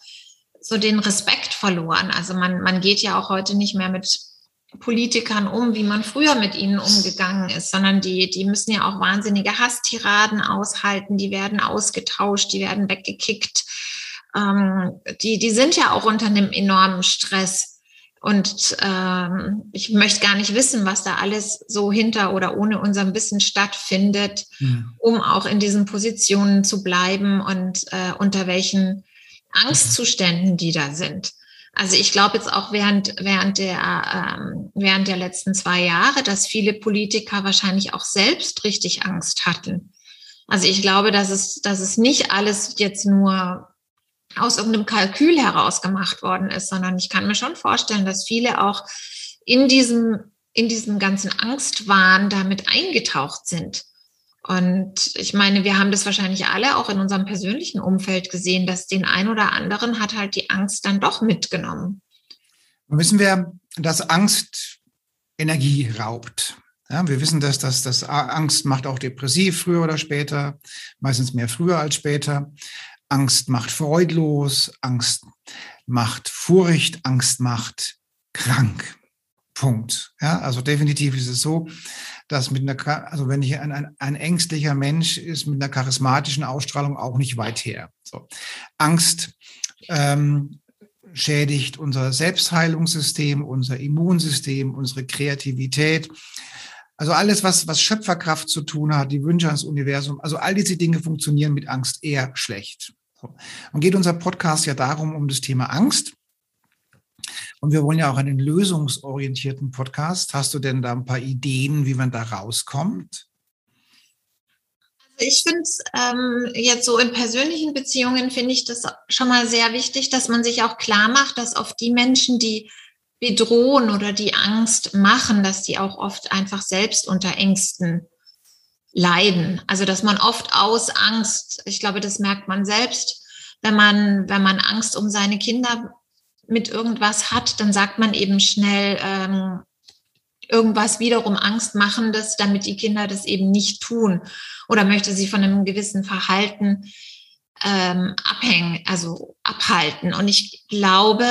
so den Respekt verloren. Also man, man geht ja auch heute nicht mehr mit Politikern um, wie man früher mit ihnen umgegangen ist, sondern die, die müssen ja auch wahnsinnige Hasstiraden aushalten, die werden ausgetauscht, die werden weggekickt. Ähm, die, die sind ja auch unter einem enormen Stress. Und ähm, ich möchte gar nicht wissen, was da alles so hinter oder ohne unserem Wissen stattfindet, mhm. um auch in diesen Positionen zu bleiben und äh, unter welchen Angstzuständen die da sind. Also ich glaube jetzt auch während, während, der, ähm, während der letzten zwei Jahre, dass viele Politiker wahrscheinlich auch selbst richtig Angst hatten. Also ich glaube, dass es, dass es nicht alles jetzt nur aus irgendeinem Kalkül heraus gemacht worden ist, sondern ich kann mir schon vorstellen, dass viele auch in diesem, in diesem ganzen Angstwahn damit eingetaucht sind. Und ich meine, wir haben das wahrscheinlich alle auch in unserem persönlichen Umfeld gesehen, dass den ein oder anderen hat halt die Angst dann doch mitgenommen.
Wissen wir, dass Angst Energie raubt. Ja, wir wissen, dass das, das Angst macht auch depressiv früher oder später, meistens mehr früher als später. Angst macht freudlos, Angst macht Furcht, Angst macht krank. Punkt. Ja, also definitiv ist es so, dass mit einer, also wenn ich ein, ein, ein ängstlicher Mensch ist mit einer charismatischen Ausstrahlung auch nicht weit her. So. Angst ähm, schädigt unser Selbstheilungssystem, unser Immunsystem, unsere Kreativität. Also alles, was, was Schöpferkraft zu tun hat, die Wünsche ans Universum, also all diese Dinge funktionieren mit Angst eher schlecht. Und geht unser Podcast ja darum, um das Thema Angst. Und wir wollen ja auch einen lösungsorientierten Podcast. Hast du denn da ein paar Ideen, wie man da rauskommt?
Also ich finde es ähm, jetzt so in persönlichen Beziehungen finde ich das schon mal sehr wichtig, dass man sich auch klar macht, dass auf die Menschen, die bedrohen oder die Angst machen, dass die auch oft einfach selbst unter Ängsten leiden. Also dass man oft aus Angst, ich glaube, das merkt man selbst, wenn man, wenn man Angst um seine Kinder mit irgendwas hat, dann sagt man eben schnell ähm, irgendwas wiederum Angstmachendes, damit die Kinder das eben nicht tun oder möchte sie von einem gewissen Verhalten ähm, abhängen, also abhalten. Und ich glaube,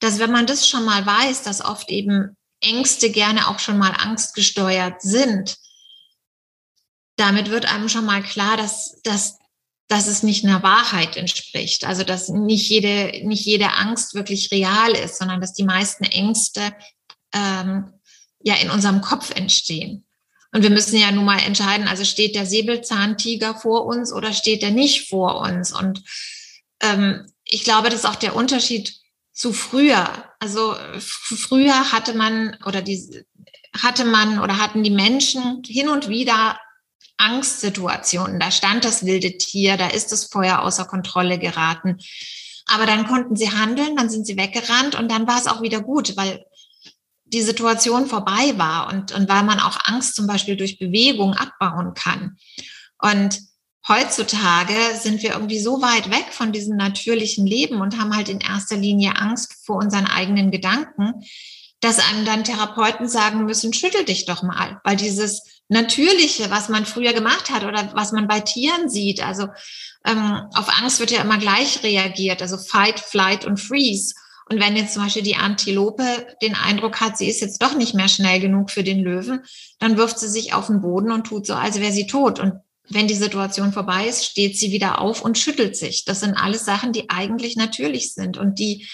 dass wenn man das schon mal weiß, dass oft eben Ängste gerne auch schon mal angstgesteuert sind, damit wird einem schon mal klar, dass, dass, dass es nicht einer Wahrheit entspricht. Also dass nicht jede, nicht jede Angst wirklich real ist, sondern dass die meisten Ängste ähm, ja in unserem Kopf entstehen. Und wir müssen ja nun mal entscheiden, also steht der Säbelzahntiger vor uns oder steht er nicht vor uns? Und ähm, ich glaube, das ist auch der Unterschied zu früher. Also früher hatte man oder die hatte man oder hatten die Menschen hin und wieder Angstsituationen. Da stand das wilde Tier, da ist das Feuer außer Kontrolle geraten. Aber dann konnten sie handeln, dann sind sie weggerannt und dann war es auch wieder gut, weil die Situation vorbei war und, und weil man auch Angst zum Beispiel durch Bewegung abbauen kann. Und heutzutage sind wir irgendwie so weit weg von diesem natürlichen Leben und haben halt in erster Linie Angst vor unseren eigenen Gedanken, dass einem dann Therapeuten sagen müssen, schüttel dich doch mal, weil dieses Natürliche, was man früher gemacht hat oder was man bei Tieren sieht, also ähm, auf Angst wird ja immer gleich reagiert, also Fight, Flight und Freeze. Und wenn jetzt zum Beispiel die Antilope den Eindruck hat, sie ist jetzt doch nicht mehr schnell genug für den Löwen, dann wirft sie sich auf den Boden und tut so, als wäre sie tot. Und wenn die Situation vorbei ist, steht sie wieder auf und schüttelt sich. Das sind alles Sachen, die eigentlich natürlich sind und die,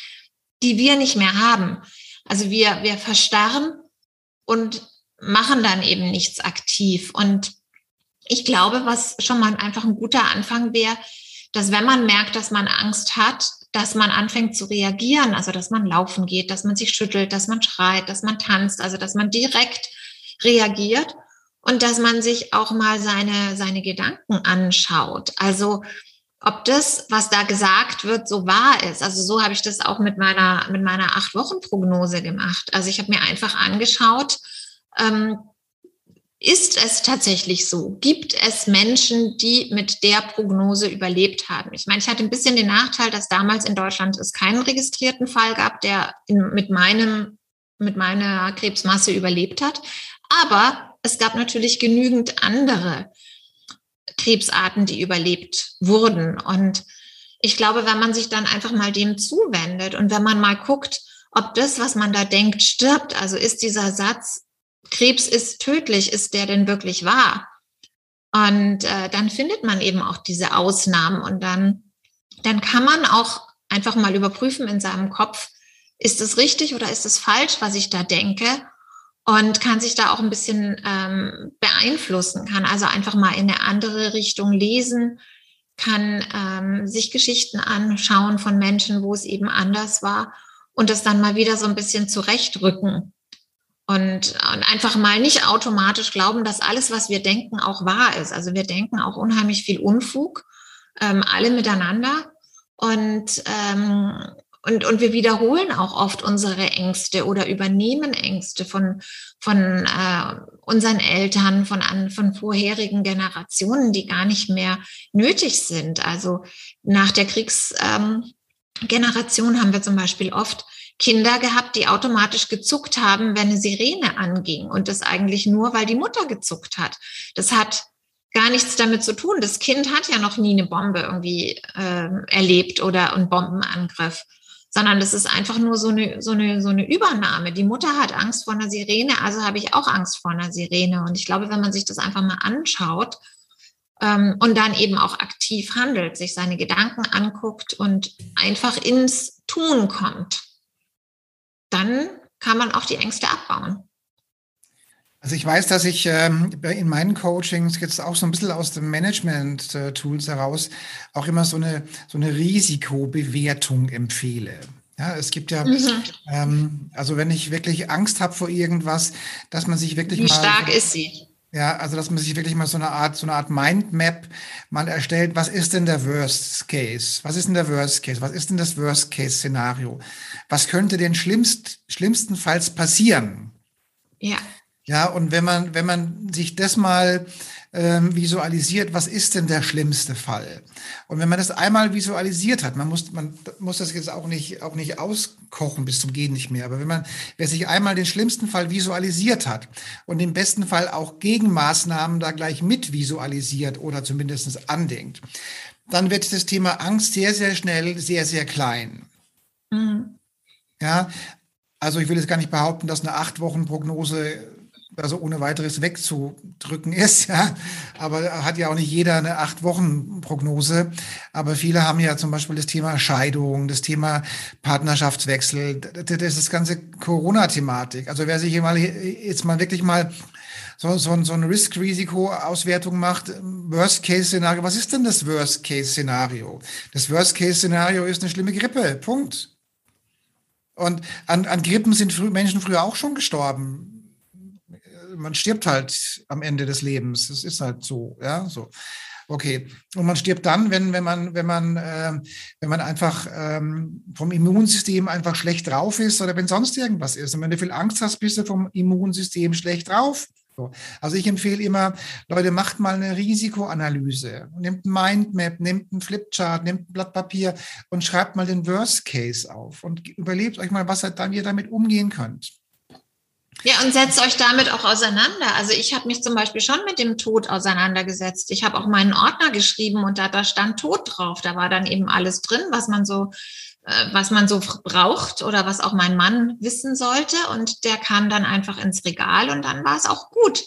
die wir nicht mehr haben. Also wir, wir verstarren und machen dann eben nichts aktiv. Und ich glaube, was schon mal einfach ein guter Anfang wäre, dass wenn man merkt, dass man Angst hat, dass man anfängt zu reagieren, also dass man laufen geht, dass man sich schüttelt, dass man schreit, dass man tanzt, also dass man direkt reagiert und dass man sich auch mal seine, seine Gedanken anschaut. Also ob das, was da gesagt wird, so wahr ist. Also so habe ich das auch mit meiner, mit meiner Acht-Wochen-Prognose gemacht. Also ich habe mir einfach angeschaut, ähm, ist es tatsächlich so? Gibt es Menschen, die mit der Prognose überlebt haben? Ich meine, ich hatte ein bisschen den Nachteil, dass damals in Deutschland es keinen registrierten Fall gab, der in, mit meinem, mit meiner Krebsmasse überlebt hat. Aber es gab natürlich genügend andere Krebsarten, die überlebt wurden. Und ich glaube, wenn man sich dann einfach mal dem zuwendet und wenn man mal guckt, ob das, was man da denkt, stirbt, also ist dieser Satz, Krebs ist tödlich, ist der denn wirklich wahr? Und äh, dann findet man eben auch diese Ausnahmen und dann, dann kann man auch einfach mal überprüfen in seinem Kopf, ist es richtig oder ist es falsch, was ich da denke? Und kann sich da auch ein bisschen ähm, beeinflussen, kann also einfach mal in eine andere Richtung lesen, kann ähm, sich Geschichten anschauen von Menschen, wo es eben anders war und das dann mal wieder so ein bisschen zurechtrücken und, und einfach mal nicht automatisch glauben, dass alles, was wir denken, auch wahr ist. Also wir denken auch unheimlich viel Unfug, ähm, alle miteinander. Und, ähm, und, und wir wiederholen auch oft unsere Ängste oder übernehmen Ängste von, von äh, unseren Eltern, von, an, von vorherigen Generationen, die gar nicht mehr nötig sind. Also nach der Kriegsgeneration ähm, haben wir zum Beispiel oft Kinder gehabt, die automatisch gezuckt haben, wenn eine Sirene anging. Und das eigentlich nur, weil die Mutter gezuckt hat. Das hat gar nichts damit zu tun. Das Kind hat ja noch nie eine Bombe irgendwie äh, erlebt oder einen Bombenangriff, sondern das ist einfach nur so eine, so, eine, so eine Übernahme. Die Mutter hat Angst vor einer Sirene, also habe ich auch Angst vor einer Sirene. Und ich glaube, wenn man sich das einfach mal anschaut ähm, und dann eben auch aktiv handelt, sich seine Gedanken anguckt und einfach ins Tun kommt, dann kann man auch die Ängste abbauen.
Also ich weiß, dass ich ähm, in meinen Coachings jetzt auch so ein bisschen aus dem Management-Tools heraus auch immer so eine, so eine Risikobewertung empfehle. Ja, es gibt ja, mhm. ähm, also wenn ich wirklich Angst habe vor irgendwas, dass man sich wirklich
Wie mal. Wie stark ist sie?
Ja, also dass man sich wirklich mal so eine Art, so eine Art Mindmap mal erstellt. Was ist denn der Worst Case? Was ist denn der Worst Case? Was ist denn das Worst Case Szenario? Was könnte denn schlimmst, schlimmstenfalls passieren?
Ja.
Ja, und wenn man, wenn man sich das mal ähm, visualisiert, was ist denn der schlimmste Fall? Und wenn man das einmal visualisiert hat, man muss, man muss das jetzt auch nicht, auch nicht auskochen bis zum Gehen nicht mehr, aber wenn man, wer sich einmal den schlimmsten Fall visualisiert hat und im besten Fall auch Gegenmaßnahmen da gleich mit visualisiert oder zumindest andenkt, dann wird das Thema Angst sehr, sehr schnell sehr, sehr klein. Mhm. Ja, also ich will jetzt gar nicht behaupten, dass eine acht Wochen Prognose also ohne weiteres wegzudrücken ist, [LAUGHS] ja. Aber hat ja auch nicht jeder eine acht Wochen Prognose. Aber viele haben ja zum Beispiel das Thema Scheidung, das Thema Partnerschaftswechsel, das ist das ganze Corona-Thematik. Also wer sich mal jetzt mal wirklich mal so, so, so eine Risk-Risiko-Auswertung macht, Worst-Case-Szenario. Was ist denn das Worst-Case-Szenario? Das Worst-Case-Szenario ist eine schlimme Grippe. Punkt. Und an, an Grippen sind frü Menschen früher auch schon gestorben man stirbt halt am Ende des Lebens. Das ist halt so, ja, so. Okay. Und man stirbt dann, wenn, wenn man, wenn man, äh, wenn man einfach ähm, vom Immunsystem einfach schlecht drauf ist oder wenn sonst irgendwas ist. Und wenn du viel Angst hast, bist du vom Immunsystem schlecht drauf. So. Also ich empfehle immer, Leute, macht mal eine Risikoanalyse. Nehmt ein Mindmap, nehmt ein Flipchart, nehmt ein Blatt Papier und schreibt mal den Worst Case auf und überlebt euch mal, was ihr damit umgehen könnt.
Ja, und setzt euch damit auch auseinander. Also ich habe mich zum Beispiel schon mit dem Tod auseinandergesetzt. Ich habe auch meinen Ordner geschrieben und da, da stand Tod drauf. Da war dann eben alles drin, was man so, äh, was man so braucht oder was auch mein Mann wissen sollte. Und der kam dann einfach ins Regal und dann war es auch gut.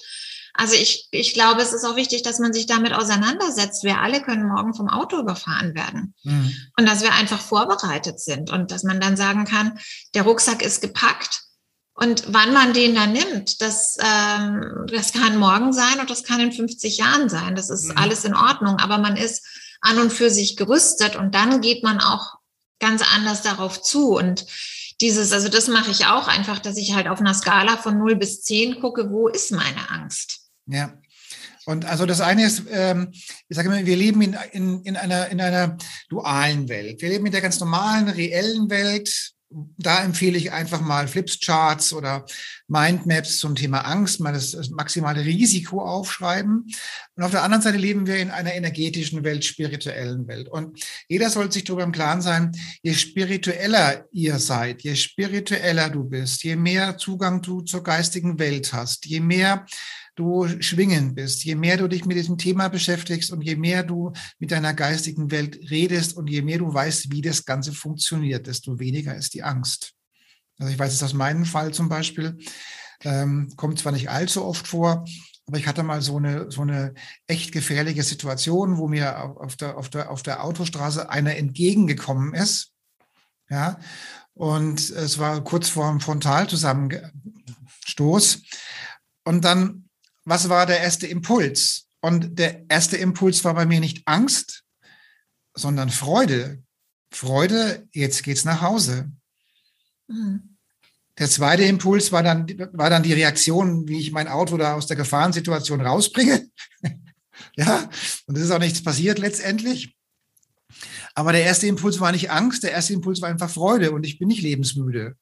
Also ich, ich glaube, es ist auch wichtig, dass man sich damit auseinandersetzt. Wir alle können morgen vom Auto überfahren werden. Mhm. Und dass wir einfach vorbereitet sind und dass man dann sagen kann, der Rucksack ist gepackt und wann man den dann nimmt, das, ähm, das kann morgen sein und das kann in 50 Jahren sein. Das ist mhm. alles in Ordnung. Aber man ist an und für sich gerüstet und dann geht man auch ganz anders darauf zu. Und dieses, also das mache ich auch einfach, dass ich halt auf einer Skala von 0 bis 10 gucke, wo ist meine Angst?
Ja. Und also das eine ist, ähm, ich sage immer, wir leben in, in, in, einer, in einer dualen Welt. Wir leben in der ganz normalen, reellen Welt, da empfehle ich einfach mal Flipcharts oder Mindmaps zum Thema Angst, mal das, das, maximale Risiko aufschreiben. Und auf der anderen Seite leben wir in einer energetischen Welt, spirituellen Welt. Und jeder sollte sich darüber im Klaren sein, je spiritueller ihr seid, je spiritueller du bist, je mehr Zugang du zur geistigen Welt hast, je mehr du schwingen bist, je mehr du dich mit diesem Thema beschäftigst und je mehr du mit deiner geistigen Welt redest und je mehr du weißt, wie das Ganze funktioniert, desto weniger ist die Angst. Also ich weiß es aus meinem Fall zum Beispiel, ähm, kommt zwar nicht allzu oft vor, aber ich hatte mal so eine, so eine echt gefährliche Situation, wo mir auf der, auf der, auf der Autostraße einer entgegengekommen ist. Ja, und es war kurz vor dem Frontalzusammenstoß. Und dann was war der erste Impuls? Und der erste Impuls war bei mir nicht Angst, sondern Freude. Freude, jetzt geht's nach Hause. Mhm. Der zweite Impuls war dann, war dann die Reaktion, wie ich mein Auto da aus der Gefahrensituation rausbringe. [LAUGHS] ja, und es ist auch nichts passiert letztendlich. Aber der erste Impuls war nicht Angst, der erste Impuls war einfach Freude und ich bin nicht lebensmüde.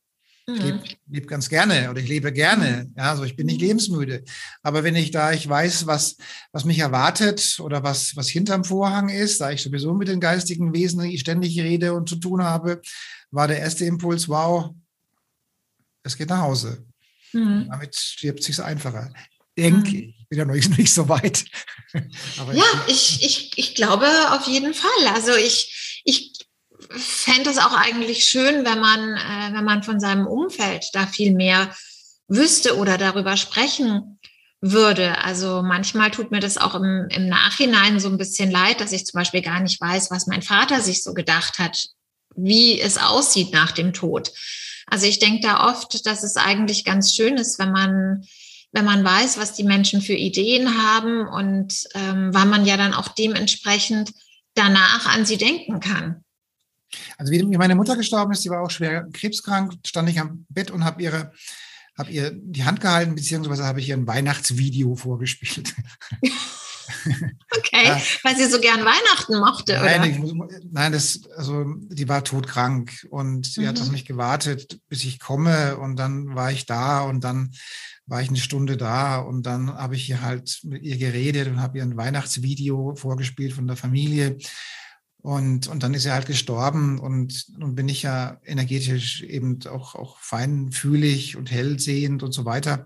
Ich lebe mhm. leb ganz gerne oder ich lebe gerne. Ja, also ich bin nicht mhm. lebensmüde. Aber wenn ich da, ich weiß, was, was mich erwartet oder was, was hinterm Vorhang ist, da ich sowieso mit den geistigen Wesen ständig rede und zu tun habe, war der erste Impuls, wow, es geht nach Hause. Mhm. Damit stirbt sich's einfacher. Denke mhm. ich. Bin ja noch nicht, [LAUGHS] nicht so weit.
ja, ich, ich, ich glaube auf jeden Fall. Also ich, ich fände es auch eigentlich schön, wenn man, äh, wenn man von seinem Umfeld da viel mehr wüsste oder darüber sprechen würde. Also manchmal tut mir das auch im, im Nachhinein so ein bisschen leid, dass ich zum Beispiel gar nicht weiß, was mein Vater sich so gedacht hat, wie es aussieht nach dem Tod. Also ich denke da oft, dass es eigentlich ganz schön ist, wenn man wenn man weiß, was die Menschen für Ideen haben und ähm, weil man ja dann auch dementsprechend danach an sie denken kann.
Also wie meine Mutter gestorben ist, die war auch schwer krebskrank, stand ich am Bett und habe ihre habe ihr die Hand gehalten, beziehungsweise habe ich ihr ein Weihnachtsvideo vorgespielt. [LAUGHS]
Okay, ja. weil sie so gern Weihnachten mochte,
nein, oder? Ich, nein, das, also die war todkrank und sie mhm. hat auf mich gewartet, bis ich komme und dann war ich da und dann war ich eine Stunde da und dann habe ich hier halt mit ihr geredet und habe ihr ein Weihnachtsvideo vorgespielt von der Familie. Und, und dann ist er halt gestorben und nun bin ich ja energetisch eben auch, auch feinfühlig und hellsehend und so weiter.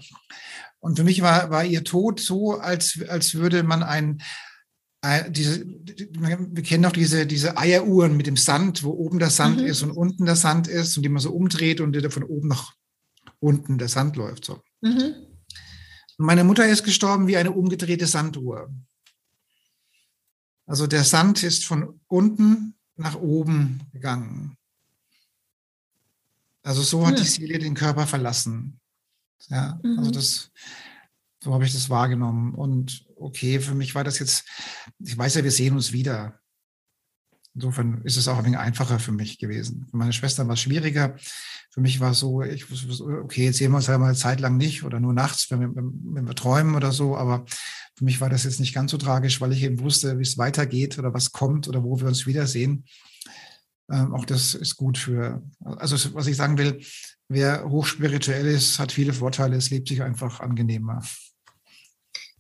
Und für mich war, war ihr Tod so, als, als würde man ein, ein diese, wir kennen auch diese, diese Eieruhren mit dem Sand, wo oben der Sand mhm. ist und unten der Sand ist und die man so umdreht und von oben nach unten der Sand läuft. So. Mhm. Meine Mutter ist gestorben wie eine umgedrehte Sanduhr. Also der Sand ist von unten nach oben gegangen. Also so hat ja. die Seele den Körper verlassen. Ja, also mhm. also das, so habe ich das wahrgenommen. Und okay, für mich war das jetzt, ich weiß ja, wir sehen uns wieder. Insofern ist es auch ein wenig einfacher für mich gewesen. Für meine Schwester war es schwieriger. Für mich war es so, ich, okay, jetzt sehen wir uns halt mal eine Zeit lang nicht oder nur nachts, wenn wir, wenn wir träumen oder so. Aber für mich war das jetzt nicht ganz so tragisch, weil ich eben wusste, wie es weitergeht oder was kommt oder wo wir uns wiedersehen. Ähm, auch das ist gut für, also was ich sagen will, wer hochspirituell ist, hat viele Vorteile, es lebt sich einfach angenehmer.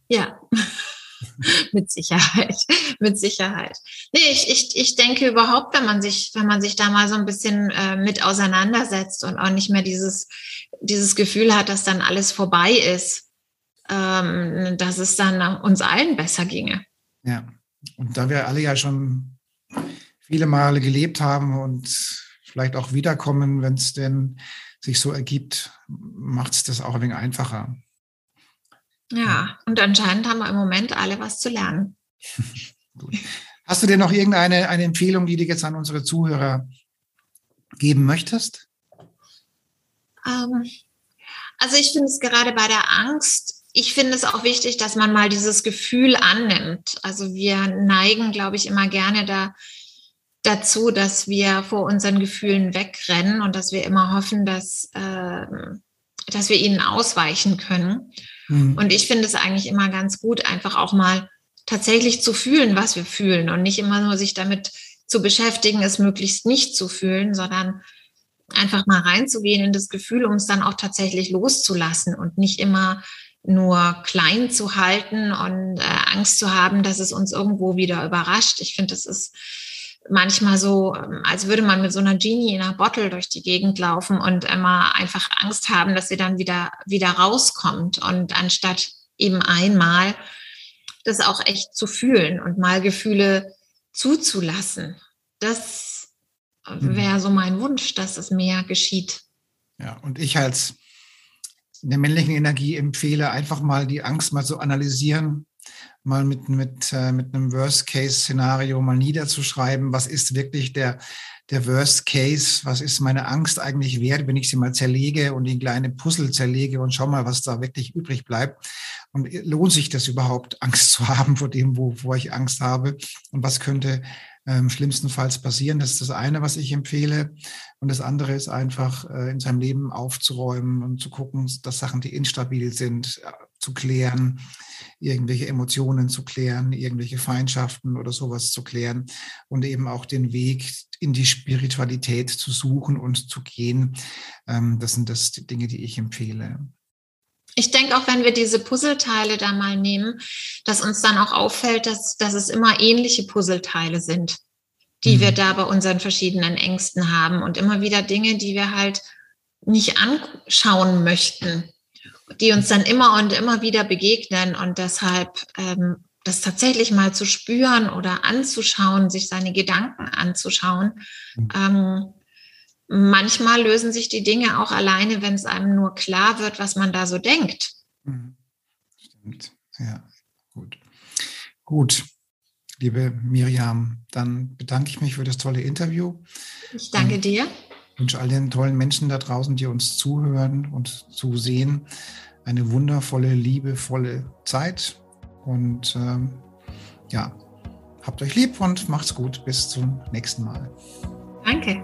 Ja, [LAUGHS] mit Sicherheit, [LAUGHS] mit Sicherheit. Nee, ich, ich, ich denke überhaupt, wenn man sich, wenn man sich da mal so ein bisschen äh, mit auseinandersetzt und auch nicht mehr dieses, dieses Gefühl hat, dass dann alles vorbei ist, ähm, dass es dann uns allen besser ginge.
Ja, und da wir alle ja schon viele Male gelebt haben und vielleicht auch wiederkommen, wenn es denn sich so ergibt, macht es das auch ein wenig einfacher.
Ja, und anscheinend haben wir im Moment alle was zu lernen. [LAUGHS]
Hast du denn noch irgendeine eine Empfehlung, die du jetzt an unsere Zuhörer geben möchtest?
Ähm, also ich finde es gerade bei der Angst ich finde es auch wichtig, dass man mal dieses Gefühl annimmt. Also wir neigen, glaube ich, immer gerne da, dazu, dass wir vor unseren Gefühlen wegrennen und dass wir immer hoffen, dass, äh, dass wir ihnen ausweichen können. Mhm. Und ich finde es eigentlich immer ganz gut, einfach auch mal tatsächlich zu fühlen, was wir fühlen und nicht immer nur sich damit zu beschäftigen, es möglichst nicht zu fühlen, sondern einfach mal reinzugehen in das Gefühl, um es dann auch tatsächlich loszulassen und nicht immer nur klein zu halten und äh, Angst zu haben, dass es uns irgendwo wieder überrascht. Ich finde, das ist manchmal so, ähm, als würde man mit so einer Genie in einer Bottle durch die Gegend laufen und immer einfach Angst haben, dass sie dann wieder, wieder rauskommt. Und anstatt eben einmal das auch echt zu fühlen und mal Gefühle zuzulassen. Das mhm. wäre so mein Wunsch, dass es mehr geschieht.
Ja, und ich als in der männlichen Energie empfehle, einfach mal die Angst mal zu analysieren, mal mit, mit, äh, mit einem Worst-Case-Szenario mal niederzuschreiben, was ist wirklich der, der Worst Case, was ist meine Angst eigentlich wert, wenn ich sie mal zerlege und in kleine Puzzle zerlege und schau mal, was da wirklich übrig bleibt. Und lohnt sich das überhaupt, Angst [LAUGHS] zu haben vor dem, wovor ich Angst habe? Und was könnte ähm, schlimmstenfalls passieren. Das ist das eine, was ich empfehle. Und das andere ist einfach, äh, in seinem Leben aufzuräumen und zu gucken, dass Sachen, die instabil sind, äh, zu klären, irgendwelche Emotionen zu klären, irgendwelche Feindschaften oder sowas zu klären und eben auch den Weg in die Spiritualität zu suchen und zu gehen. Ähm, das sind das die Dinge, die ich empfehle.
Ich denke auch, wenn wir diese Puzzleteile da mal nehmen, dass uns dann auch auffällt, dass, dass es immer ähnliche Puzzleteile sind, die mhm. wir da bei unseren verschiedenen Ängsten haben und immer wieder Dinge, die wir halt nicht anschauen möchten, die uns dann immer und immer wieder begegnen und deshalb ähm, das tatsächlich mal zu spüren oder anzuschauen, sich seine Gedanken anzuschauen, mhm. ähm, manchmal lösen sich die Dinge auch alleine, wenn es einem nur klar wird, was man da so denkt. Mhm.
Stimmt, ja, gut. Gut, liebe Miriam, dann bedanke ich mich für das tolle Interview.
Ich danke und dir.
wünsche all den tollen Menschen da draußen, die uns zuhören und zusehen, eine wundervolle, liebevolle Zeit. Und ähm, ja, habt euch lieb und macht's gut. Bis zum nächsten Mal.
Danke.